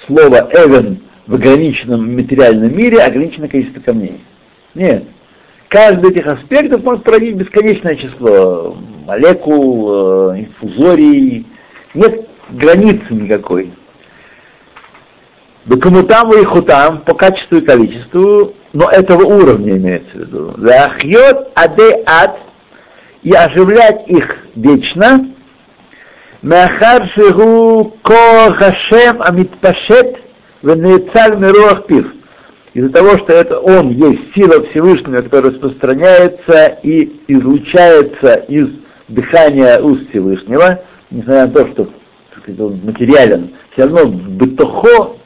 слова «эвен» в ограниченном материальном мире ограниченное количество камней. Нет. Каждый этих аспектов может породить бесконечное число молекул, э, инфузорий. Нет границы никакой. Бекамутам и хутам по качеству и количеству, но этого уровня имеется в виду. Захьет аде ад и оживлять их вечно. Махар шигу ко хашем амитпашет венецаль мируах пив. Из-за того, что это он есть сила Всевышнего, которая распространяется и излучается из дыхания уст Всевышнего, несмотря на то, что сказать, он материален, все равно бытохо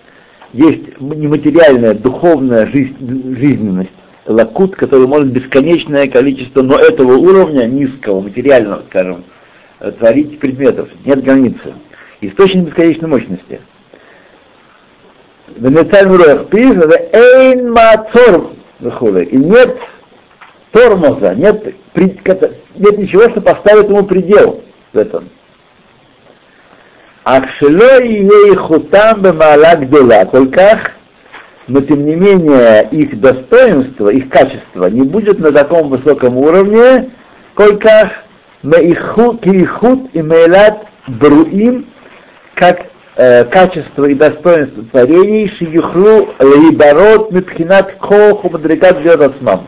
есть нематериальная духовная жизнь, жизненность лакут, который может бесконечное количество, но этого уровня низкого, материального, скажем, э, творить предметов. Нет границы. Источник бесконечной мощности. И нет тормоза, нет, нет ничего, что поставит ему предел в этом. Акшело ей хутам бемаала гдола, только но тем не менее их достоинство, их качество не будет на таком высоком уровне, сколько кирихут и мейлат бруим, как э, качество и достоинство творений, шиюхлу лейбарот митхинат коху мадрикат верасмам.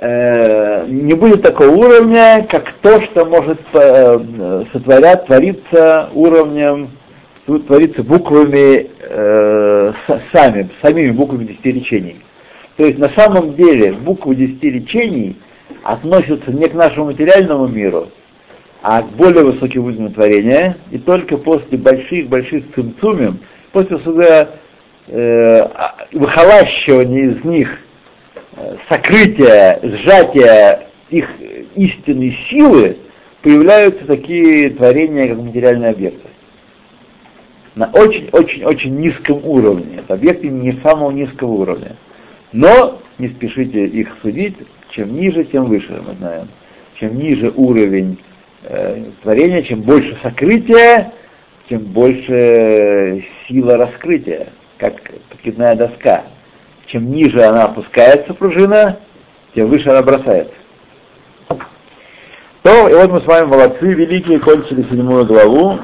Э, не будет такого уровня, как то, что может э, сотворять, твориться уровнем тут творится буквами э, сами, самими буквами десяти речений. То есть на самом деле буквы десяти речений относятся не к нашему материальному миру, а к более высоким уровням творения, и только после больших-больших цимцумим, после суда э, выхолащивания из них, э, сокрытия, сжатия их истинной силы, появляются такие творения, как материальные объекты на очень-очень-очень низком уровне. Это объекты не самого низкого уровня. Но не спешите их судить, чем ниже, тем выше, мы знаем. Чем ниже уровень э, творения, чем больше сокрытия, тем больше сила раскрытия, как покидная доска. Чем ниже она опускается, пружина, тем выше она бросается. То, и вот мы с вами молодцы, великие, кончили седьмую главу.